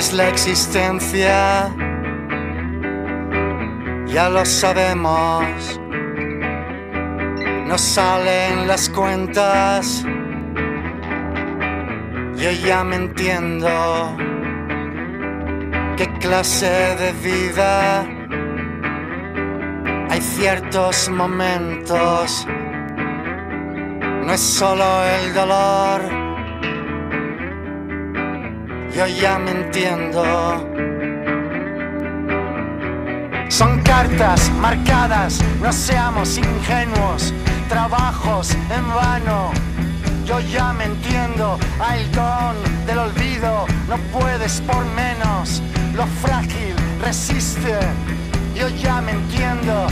es la existencia. Ya lo sabemos, no salen las cuentas. Yo ya me entiendo qué clase de vida. Hay ciertos momentos, no es solo el dolor. Yo ya me entiendo. Son cartas marcadas, no seamos ingenuos, trabajos en vano. Yo ya me entiendo, halcón del olvido, no puedes por menos, lo frágil resiste. Yo ya me entiendo.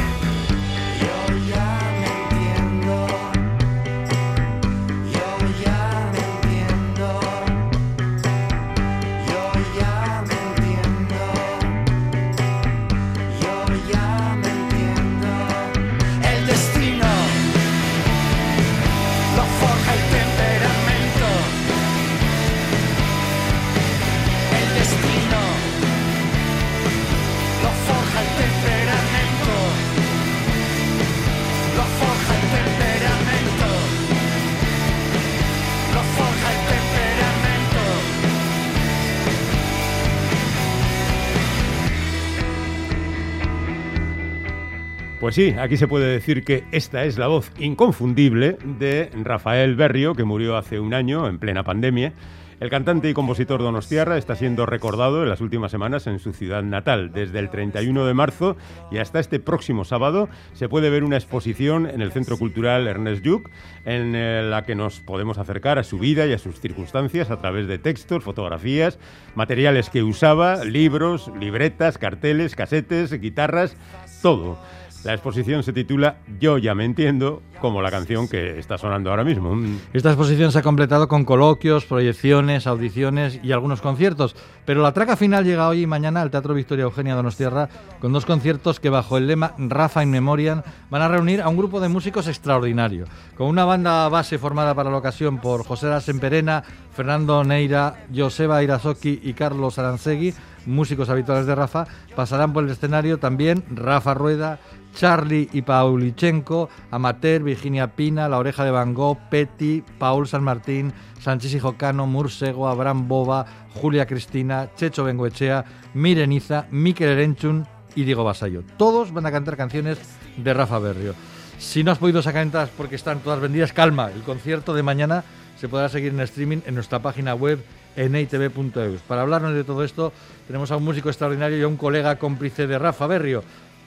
Pues sí, aquí se puede decir que esta es la voz inconfundible de Rafael Berrio, que murió hace un año en plena pandemia. El cantante y compositor donostiarra está siendo recordado en las últimas semanas en su ciudad natal. Desde el 31 de marzo y hasta este próximo sábado se puede ver una exposición en el Centro Cultural Ernest Lluch en eh, la que nos podemos acercar a su vida y a sus circunstancias a través de textos, fotografías, materiales que usaba, libros, libretas, carteles, casetes, guitarras, todo. La exposición se titula Yo ya me entiendo, como la canción que está sonando ahora mismo. Mm, Esta exposición se ha completado con coloquios, proyecciones, audiciones y algunos conciertos, pero la traca final llega hoy y mañana al Teatro Victoria Eugenia Donostierra con dos conciertos que bajo el lema Rafa in Memoriam van a reunir a un grupo de músicos extraordinario, con una banda base formada para la ocasión por José Semperena, Fernando Neira, Joseba Irazoki y Carlos Aransegui, músicos habituales de Rafa, pasarán por el escenario también Rafa Rueda, Charlie y Paulichenko, Amateur, Virginia Pina, La Oreja de Van Gogh, Petty, Paul San Martín, Sánchez y Jocano, Mursego, Abraham Boba, Julia Cristina, Checho Bengoechea, Mireniza, Miquel Erenchun y Diego Basayo. Todos van a cantar canciones de Rafa Berrio. Si no has podido sacar entradas porque están todas vendidas, calma, el concierto de mañana se podrá seguir en streaming en nuestra página web en itv.eus. Para hablarnos de todo esto, tenemos a un músico extraordinario y a un colega cómplice de Rafa Berrio,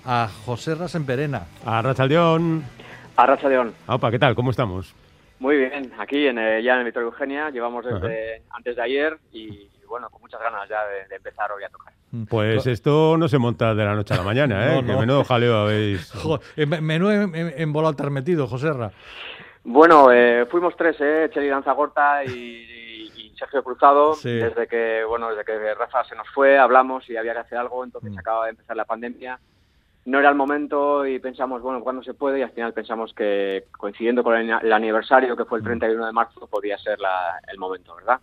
a José Rasenperena. A Rachaldeón. A Racha León. Opa, ¿qué tal? ¿Cómo estamos? Muy bien, aquí en, eh, ya en el Victoria Eugenia, llevamos desde antes de ayer y bueno, con muchas ganas ya de, de empezar hoy a tocar. Pues esto no se monta de la noche a la mañana, ¿eh? No, Que no. menudo jaleo habéis... Eh, me- menú en, en, embolado te has metido, Joserra. Bueno, eh, fuimos tres, eh, Cheli Danzagorta y Sergio Cruzado, Sí. desde que bueno, desde que Rafa se nos fue, hablamos y había que hacer algo, entonces Mm. acaba de empezar la pandemia. No era el momento y pensamos, bueno, ¿cuándo se puede? Y al final pensamos que coincidiendo con el, el aniversario, que fue Mm. el 31 de marzo, podía ser la- el momento, ¿verdad?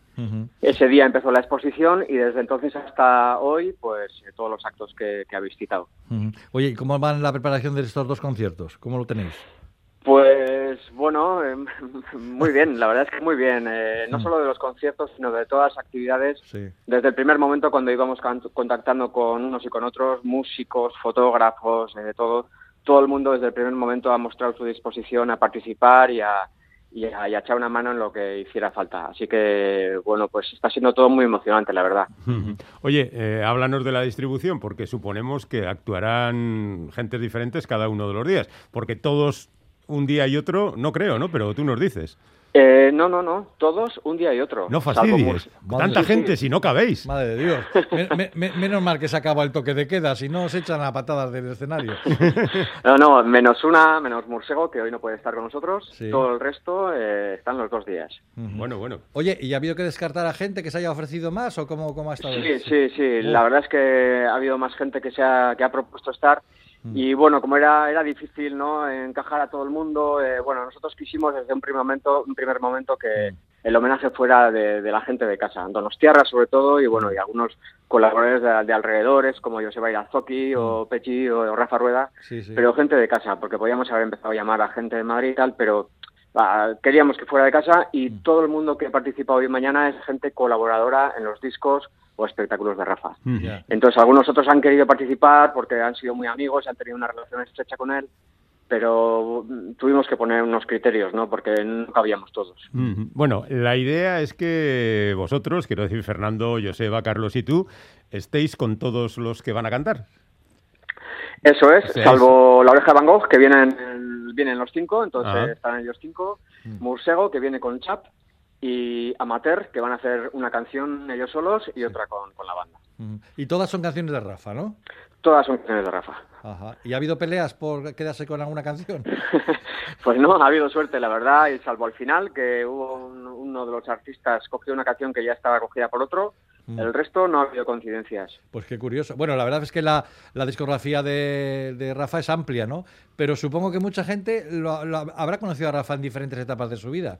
Ese día empezó la exposición y desde entonces hasta hoy, pues eh, todos los actos que, que habéis citado. Oye, ¿y cómo va la preparación de estos dos conciertos? ¿Cómo lo tenéis? Pues bueno, eh, muy bien, la verdad es que muy bien. eh, no Mm. solo de los conciertos, sino de todas las actividades. Sí. Desde el primer momento cuando íbamos contactando con unos y con otros, músicos, fotógrafos, eh, de todo, todo el mundo desde el primer momento ha mostrado su disposición a participar y a, y a, y a echar una mano en lo que hiciera falta. Así que, bueno, pues está siendo todo muy emocionante, la verdad. Oye, eh, háblanos de la distribución, porque suponemos que actuarán gentes diferentes cada uno de los días, porque todos un día y otro, no creo, ¿no? Pero tú nos dices. Eh, no, no, no, todos un día y otro. No fastidies. Tanta gente, si no cabéis. Madre de Dios. Me- me- me- menos mal que se acaba el toque de queda, si no se echan a patadas del escenario. No, no, menos una, menos Mursego, que hoy no puede estar con nosotros. Sí. Todo el resto eh, están los dos días. Bueno, bueno. Oye, ¿y ha habido que descartar a gente que se haya ofrecido más o cómo, cómo ha estado? Sí, sí, sí. La verdad es que ha habido más gente que se ha, que ha propuesto estar. Mm. Y bueno, como era, era difícil ¿no? encajar a todo el mundo, eh, bueno, nosotros quisimos desde un primer momento, un primer momento que el homenaje fuera de, de la gente de casa, Donostiarra sobre todo, y bueno, y algunos colaboradores de, de alrededores, como Joseba Irazoki o Pechi o, Rafa Rueda, Sí, sí. pero gente de casa, porque podíamos haber empezado a llamar a gente de Madrid y tal, pero ah, queríamos que fuera de casa y todo el mundo que participa hoy y mañana es gente colaboradora en los discos o espectáculos de Rafa. Entonces algunos otros han querido participar porque han sido muy amigos, han tenido una relación estrecha con él, pero tuvimos que poner unos criterios, ¿no? Porque no cabíamos todos. Bueno, la idea es que vosotros, quiero decir Fernando, Joseba, Carlos y tú, estéis con todos los que van a cantar. Eso es, O sea, salvo La Oreja de Van Gogh, que vienen, vienen los cinco, entonces Ajá. están ellos cinco, Mursego, que viene con Chap, y Amateur, que van a hacer una canción ellos solos y otra con, con la banda. Y todas son canciones de Rafa, ¿no? Todas son canciones de Rafa. Ajá. ¿Y ha habido peleas por quedarse con alguna canción? Pues no, ha habido suerte, la verdad, y salvo al final, que hubo un- uno de los artistas cogió una canción que ya estaba cogida por otro, Mm. el resto no ha habido coincidencias. Pues qué curioso. Bueno, la verdad es que la, la discografía de, de Rafa es amplia, ¿no? Pero supongo que mucha gente lo- lo habrá conocido a Rafa en diferentes etapas de su vida.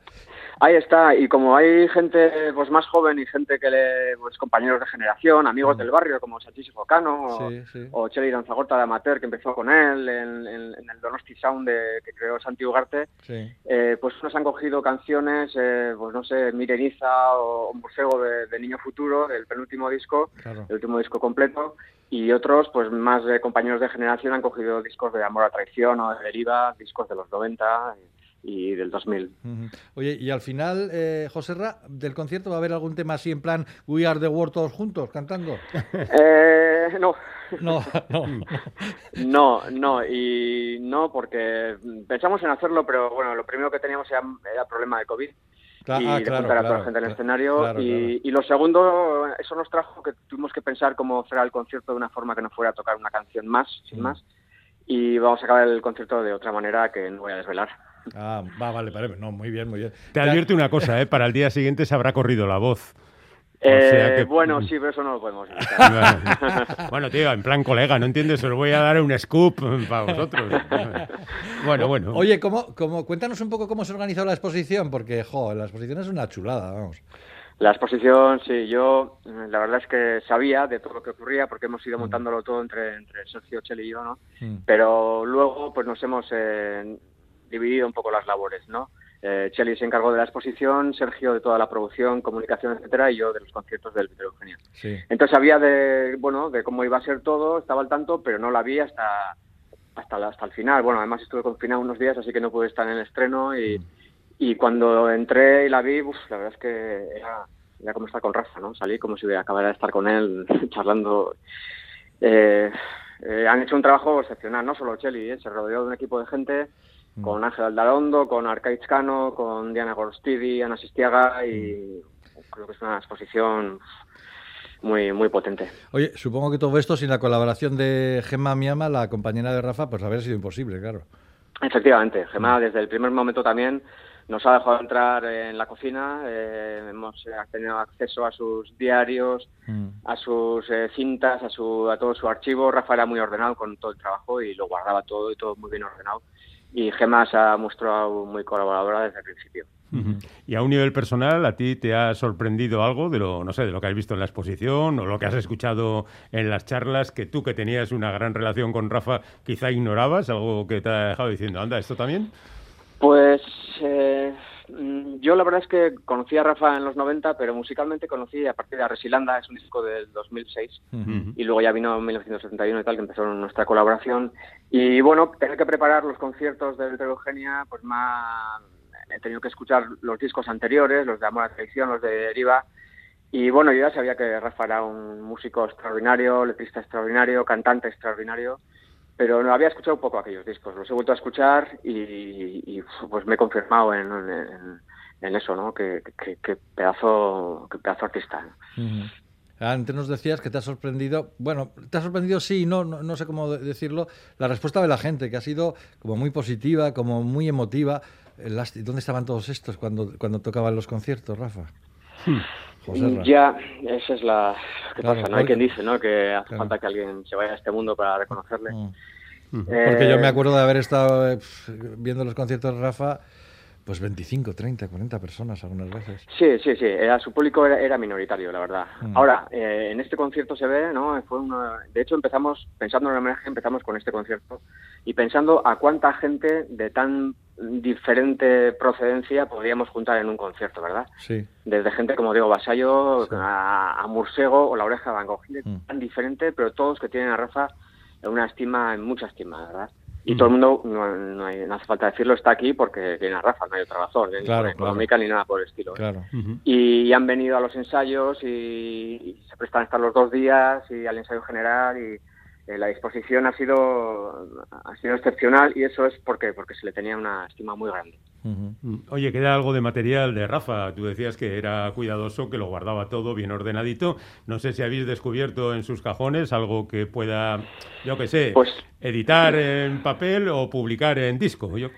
Ahí está, y como hay gente pues más joven y gente que le, pues compañeros de generación, amigos del barrio como Sachis Focano o, Sí, o Cheli Danzagorta de Amateur que empezó con él en, en- en el Donosti Sound de- que creó Santi Ugarte, Sí. eh, pues unos han cogido canciones, eh, pues no sé, Mireniza o, Museo de, de Niño Futuro, del penúltimo disco, Claro. el último disco completo, y otros, pues más compañeros de generación han cogido discos de Amor a Traición o de Deriva, discos de los 90 y, del 2000. Ujú. Oye, y al final, eh, José Ra, del concierto va a haber algún tema así en plan We Are the World todos juntos cantando. Eh, no, No, no. no, no, y no porque pensamos en hacerlo, pero bueno, lo primero que teníamos era, era problema de COVID. Cla- y ah, de claro, juntar a toda claro, la gente en el escenario. claro, y, claro. y lo segundo, eso nos trajo que tuvimos que pensar cómo será el concierto de una forma que no fuera a tocar una canción más, sin Mm. más. Y vamos a acabar el concierto de otra manera que no voy a desvelar. Ah, va, vale, vale. No, muy bien, muy bien. Te advierto una cosa, ¿eh? para el día siguiente se habrá corrido la voz. Eh, sea que- Bueno, sí, pero eso no lo podemos evitar. bueno, tío, en plan colega, ¿no entiendes? Os voy a dar un scoop para vosotros. Bueno, bueno. Oye, ¿cómo, cómo, cuéntanos un poco cómo se organizó la exposición, porque, jo, la exposición es una chulada, vamos. La exposición, sí, yo eh, la verdad es que sabía de todo lo que ocurría porque hemos ido montándolo todo entre, entre Sergio, Cheli y yo, ¿no? Mm. Pero luego pues nos hemos eh, dividido un poco las labores, ¿no? Eh, Cheli se encargó de la exposición, Sergio de toda la producción, comunicación, etcétera, y yo de los conciertos del Vitero Eugenia. Sí. Entonces sabía de, bueno, de cómo iba a ser todo, estaba al tanto, pero no la vi hasta hasta, hasta el final. Bueno, además estuve confinado unos días, así que no pude estar en el estreno y, y cuando entré y la vi, uf, la verdad es que era, era como estar con Rafa, ¿no? Salí como si acabara de estar con él charlando. Eh, eh, han hecho un trabajo excepcional, no solo Cheli, ¿eh? se rodeó de un equipo de gente con Ángel Aldarondo, con Arcaiz Cano, con Diana Gorostidi, Ana Sistiaga y creo que es una exposición muy muy potente. Oye, supongo que todo esto sin la colaboración de Gemma Miama, la compañera de Rafa, pues habría sido imposible, claro. Efectivamente, Gemma desde el primer momento también nos ha dejado entrar en la cocina, eh, hemos eh, tenido acceso a sus diarios, Mm. a sus eh, cintas, a, su, a todo su archivo. Rafa era muy ordenado con todo el trabajo y lo guardaba todo y todo muy bien ordenado. Y Gemma se ha mostrado muy colaboradora desde el principio. Y a un nivel personal, ¿a ti te ha sorprendido algo de lo, no sé, de lo que has visto en la exposición o lo que has escuchado en las charlas que tú que tenías una gran relación con Rafa quizá ignorabas? ¿Algo que te ha dejado diciendo, anda, esto también? Pues eh, yo la verdad es que conocí a Rafa en los 90, pero musicalmente conocí a partir de Resilanda, es un disco del 2006. Ujú. y luego ya vino 1971 y tal, que empezó nuestra colaboración. Y bueno, tener que preparar los conciertos de Eugenia, pues más he tenido que escuchar los discos anteriores, los de Amor a Traición, los de Deriva. Y bueno, yo ya sabía que Rafa era un músico extraordinario, letrista extraordinario, cantante extraordinario, pero no había escuchado un poco aquellos discos. Los he vuelto a escuchar y, y, pues me he confirmado en, en, en eso, ¿no? Que, que, que pedazo, que pedazo artista. ¿no? Ujú. Antes nos decías que te ha sorprendido, bueno, te ha sorprendido sí, no, no, no sé cómo de- decirlo, la respuesta de la gente, que ha sido como muy positiva, como muy emotiva. ¿Dónde estaban todos estos cuando, cuando tocaban los conciertos, Rafa? Joserra. Ya, esa es la que Claro, pasa, ¿no? Hay quien dice, ¿no? Que hace Claro. falta que alguien se vaya a este mundo para reconocerle. Mm. Ujú. Eh, Porque yo me acuerdo de haber estado eh, viendo los conciertos de Rafa, Pues 25, 30, 40 personas algunas veces. Sí, sí, sí, era, su público era, era minoritario, la verdad. Mm. Ahora, eh, en este concierto se ve, ¿no? Fue una- de hecho, empezamos, pensando en el homenaje, empezamos con este concierto y pensando a cuánta gente de tan diferente procedencia podríamos juntar en un concierto, ¿verdad? Sí. Desde gente como Diego Basayo Sí. a, a Mursego o La Oreja de Van Gogh, Mm. tan diferente, pero todos que tienen a Rafa en una estima, en mucha estima, ¿verdad? Y Mm. todo el mundo, no, no hay- no hace falta decirlo, está aquí porque tiene a Rafa, no hay otra razón, ¿eh? ni Claro, por económica ni nada por el estilo. ¿eh? Claro. Y han venido a los ensayos y, y se prestan a estar los dos días y al ensayo general y la disposición ha sido ha sido excepcional y eso es porque porque se le tenía una estima muy grande. Mm, Oye, queda algo de material de Rafa. Tú decías que era cuidadoso, que lo guardaba todo bien ordenadito. No sé si habéis descubierto en sus cajones algo que pueda, yo qué sé, Pues- editar en papel o publicar en disco. Yo...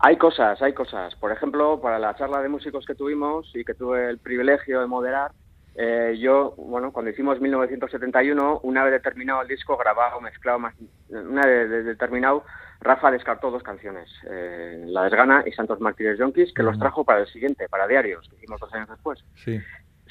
Hay cosas, hay cosas. Por ejemplo, para la charla de músicos que tuvimos y que tuve el privilegio de moderar, eh, yo, bueno, cuando hicimos 1971, una vez determinado el disco, grabado, mezclado, más, una vez de- determinado, Rafa descartó dos canciones, eh, La Desgana y Santos Mártires Yonkis, que los trajo para el siguiente, para Diarios, que hicimos dos años después. Sí.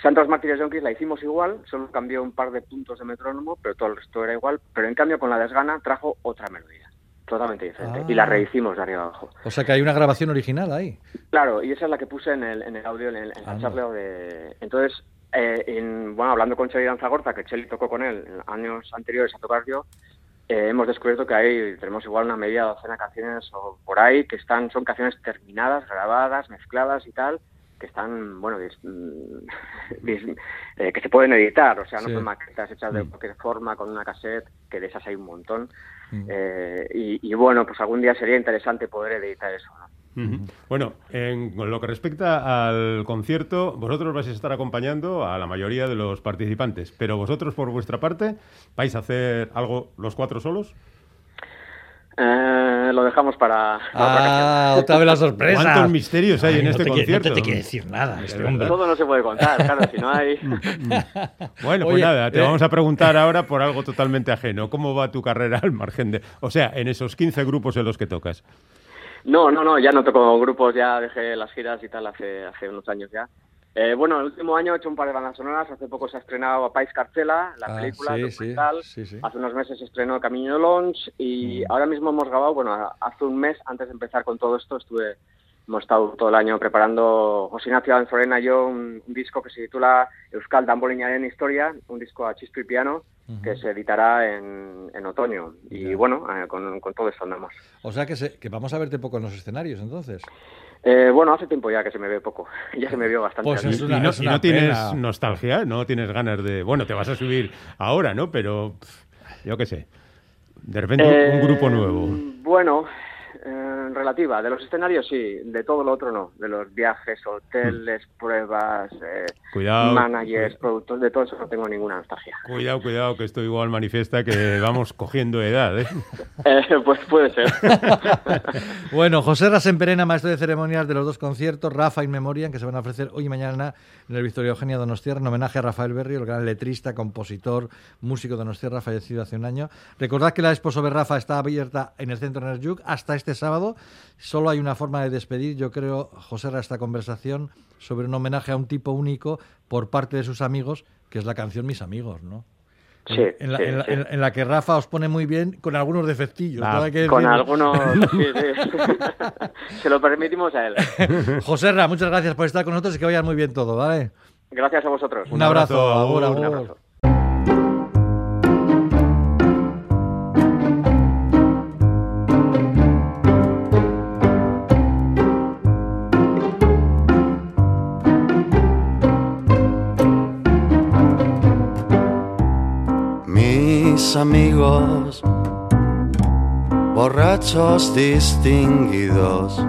Santos Mártires Yonkis la hicimos igual, solo cambió un par de puntos de metrónomo, pero todo el resto era igual. Pero en cambio, con La Desgana trajo otra melodía, totalmente diferente, Ah. y la rehicimos de arriba abajo. O sea que hay una grabación original ahí. Claro, y esa es la que puse en el, en el audio, en, el, en la Anda. charla de... Entonces, eh, en- bueno, hablando con Cheli Danzagorta, que Cheli tocó con él en años anteriores a tocar yo, eh, hemos descubierto que hay, tenemos igual una media docena de canciones o por ahí que están, son canciones terminadas, grabadas, mezcladas y tal, que están, bueno, dis- dis- eh, que se pueden editar, o sea, no Sí. son maquetas hechas de cualquier forma con una cassette, que de esas hay un montón. Mm. Eh, y, y bueno, pues algún día sería interesante poder editar eso, ¿no? Bueno, en lo que respecta al concierto, vosotros vais a estar acompañando a la mayoría de los participantes, pero vosotros por vuestra parte vais a hacer algo los cuatro solos. Eh, lo dejamos para. Ah, otra vez la sorpresa. ¿Cuántos misterios hay Ay, en no este te quiere- concierto? No te quiere decir nada este. Todo no se puede contar, claro, si no hay... Bueno, pues Oye, nada, te eh. vamos a preguntar ahora por algo totalmente ajeno. ¿Cómo va tu carrera al margen de... O sea, en esos 15 grupos en los que tocas? No, no, no, ya no toco grupos, ya dejé las giras y tal hace, hace unos años ya. Eh, bueno, el último año he hecho un par de bandas sonoras, hace poco se ha estrenado Pais Carcela, la Ah, película, sí, documental, sí, sí. hace unos meses se estrenó Camino Launch y Mm. ahora mismo hemos grabado, bueno, hace un mes antes de empezar con todo esto estuve, hemos estado todo el año preparando José Ignacio Anzorena y yo un, un disco que se titula Euskal Dambolinaren Historia, un disco a chisto y piano que se editará en, en otoño y Ya. bueno, eh, con, con todo esto andamos. O sea que, se- que vamos a verte poco en los escenarios entonces. Eh, bueno, hace tiempo ya que se me ve poco. Ya se me vio bastante. Pues es una- y no, es y una no tienes nostalgia, no tienes ganas de... Bueno, te vas a subir ahora, ¿no? Pero pff, yo qué sé. De repente un Eh, grupo nuevo. Bueno, eh, relativa. De los escenarios sí, de todo lo otro no. De los viajes, hoteles, pruebas, eh, Cuidado. managers, productos, de todo eso no tengo ninguna nostalgia. Cuidado, cuidado, que esto igual manifiesta que vamos cogiendo edad, ¿eh? Eh, pues puede ser. Bueno, José Rasemperena, maestro de ceremonias de los dos conciertos, Rafa y Memoriam, que se van a ofrecer hoy y mañana en el Victoria Eugenia Donostierra, en homenaje a Rafael Berrio, el gran letrista, compositor, músico de Donostierra, fallecido hace un año. Recordad que la expo sobre Rafa está abierta en el Centro Nerjuk hasta este sábado. Solo hay una forma de despedir, yo creo, José Ra, esta conversación sobre un homenaje a un tipo único por parte de sus amigos, que es la canción Mis Amigos, ¿no? Sí, en, la, sí, en la- sí. en- en la que Rafa os pone muy bien con algunos defectillos. Ah, ¿no? Hay que Con algunos... sí, sí. Se lo permitimos a él. José Ra, muchas gracias por estar con nosotros y que vaya muy bien todo, ¿vale? Gracias a vosotros. Un, abrazo. Un abrazo. Amigos, borrachos distinguidos,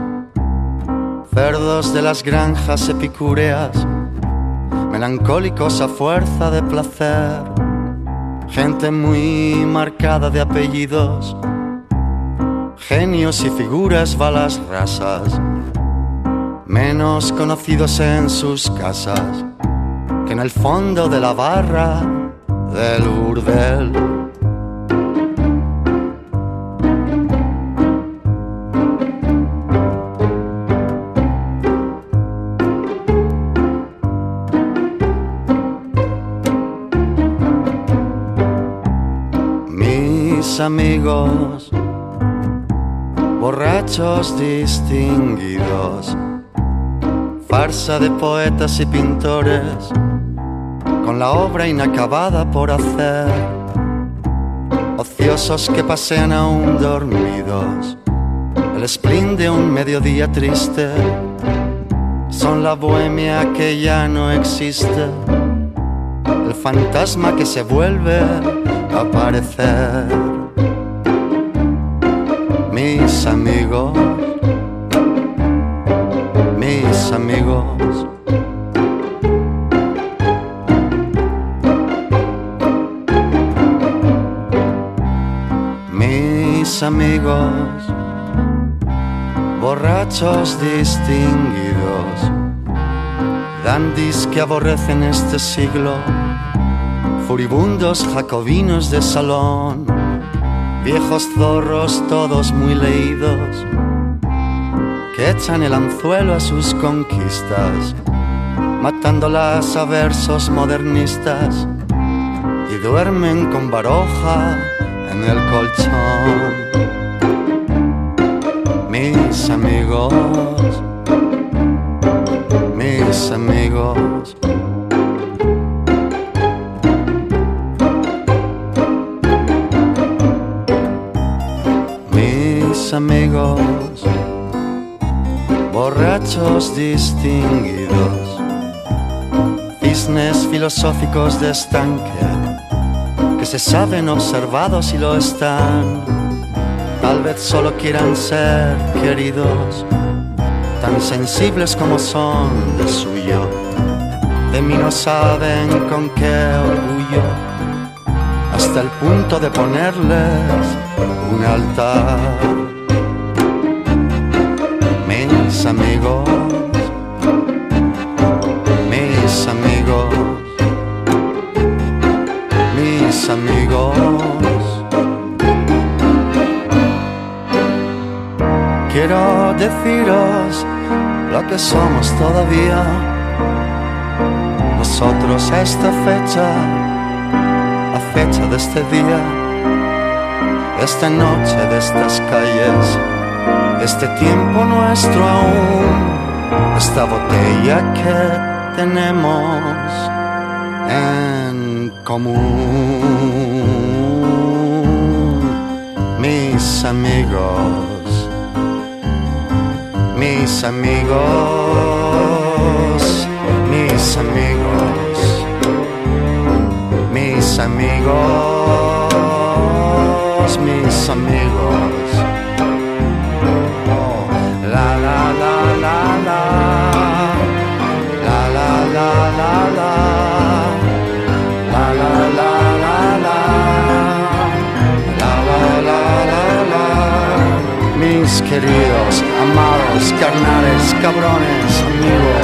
cerdos de las granjas epicúreas, melancólicos a fuerza de placer, gente muy marcada de apellidos, genios y figuras balas rasas, menos conocidos en sus casas que en el fondo de la barra del burdel. Amigos, borrachos distinguidos, farsa de poetas y pintores, con la obra inacabada por hacer, ociosos que pasean aún dormidos, el spleen de un mediodía triste, son la bohemia que ya no existe, el fantasma que se vuelve a aparecer. Mis amigos, mis amigos. Mis amigos, borrachos distinguidos, dandis que aborrecen este siglo, furibundos jacobinos de salón, viejos zorros todos muy leídos, que echan el anzuelo a sus conquistas, matándolas a versos modernistas y duermen con baroja en el colchón. Filosóficos de estanque que se saben observados y lo están. Tal vez solo quieran ser queridos, tan sensibles como son de suyo. De mí no saben con qué orgullo, hasta el punto de ponerles un altar. Mis amigos, mis amigos amigos. Quiero deciros lo que somos todavía. Nosotros a esta fecha, a fecha de este día, esta noche, de estas calles, este tiempo nuestro aún, esta botella que tenemos en común. Mis amigos, mis amigos, mis amigos, mis amigos, mis amigos. queridos, amados, carnales, cabrones, amigos.